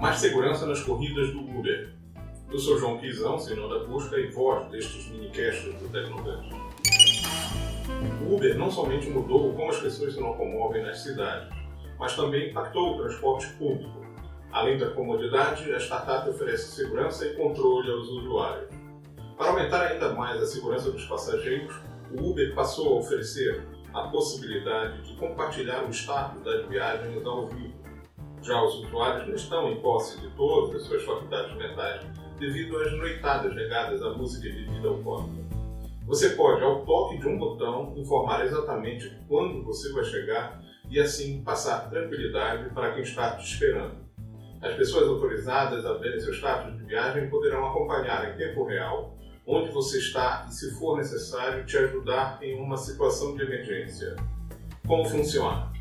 Mais segurança nas corridas do Uber. Eu sou João Quizão, senhor da busca e voz destes minicasts do Tecnovest. O Uber não somente mudou como as pessoas se locomovem nas cidades, mas também impactou o transporte público. Além da comodidade, a startup oferece segurança e controle aos usuários. Para aumentar ainda mais a segurança dos passageiros, o Uber passou a oferecer a possibilidade de compartilhar o status das viagens ao vivo. Já os usuários não estão em posse de todas as suas faculdades mentais devido às noitadas negadas à música e bebida alcoólica. Você pode, ao toque de um botão, informar exatamente quando você vai chegar e assim passar tranquilidade para quem está te esperando. As pessoas autorizadas a verem seu status de viagem poderão acompanhar em tempo real onde você está e, se for necessário, te ajudar em uma situação de emergência. Como funciona?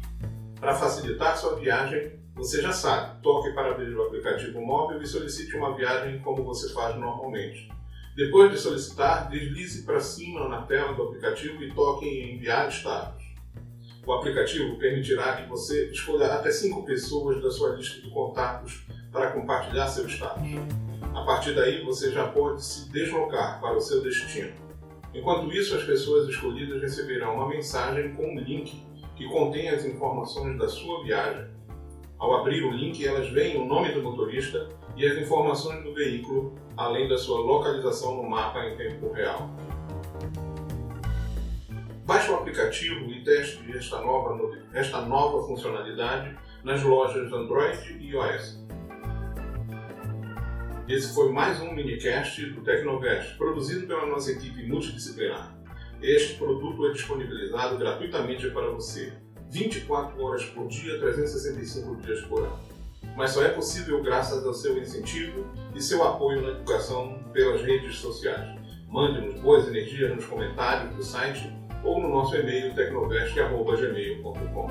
Para facilitar sua viagem, você já sabe, toque para abrir o aplicativo móvel e solicite uma viagem como você faz normalmente. Depois de solicitar, deslize para cima na tela do aplicativo e toque em enviar status. O aplicativo permitirá que você escolha até 5 pessoas da sua lista de contatos para compartilhar seu status. A partir daí, você já pode se deslocar para o seu destino. Enquanto isso, as pessoas escolhidas receberão uma mensagem com um link que contém as informações da sua viagem. Ao abrir o link, elas veem o nome do motorista e as informações do veículo, além da sua localização no mapa em tempo real. Baixe o aplicativo e teste esta nova, esta nova funcionalidade nas lojas Android e iOS. Esse foi mais um minicast do Tecnovest, produzido pela nossa equipe multidisciplinar. Este produto é disponibilizado gratuitamente para você, 24 horas por dia, 365 dias por ano. Mas só é possível graças ao seu incentivo e seu apoio na educação pelas redes sociais. Mande-nos boas energias nos comentários do site ou no nosso e-mail tecnovest.gmail.com.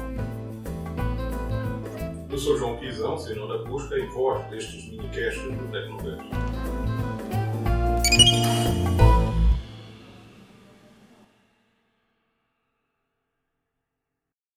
Eu sou João Quizão, senhor da busca e voz destes minicasts do Tecnovest.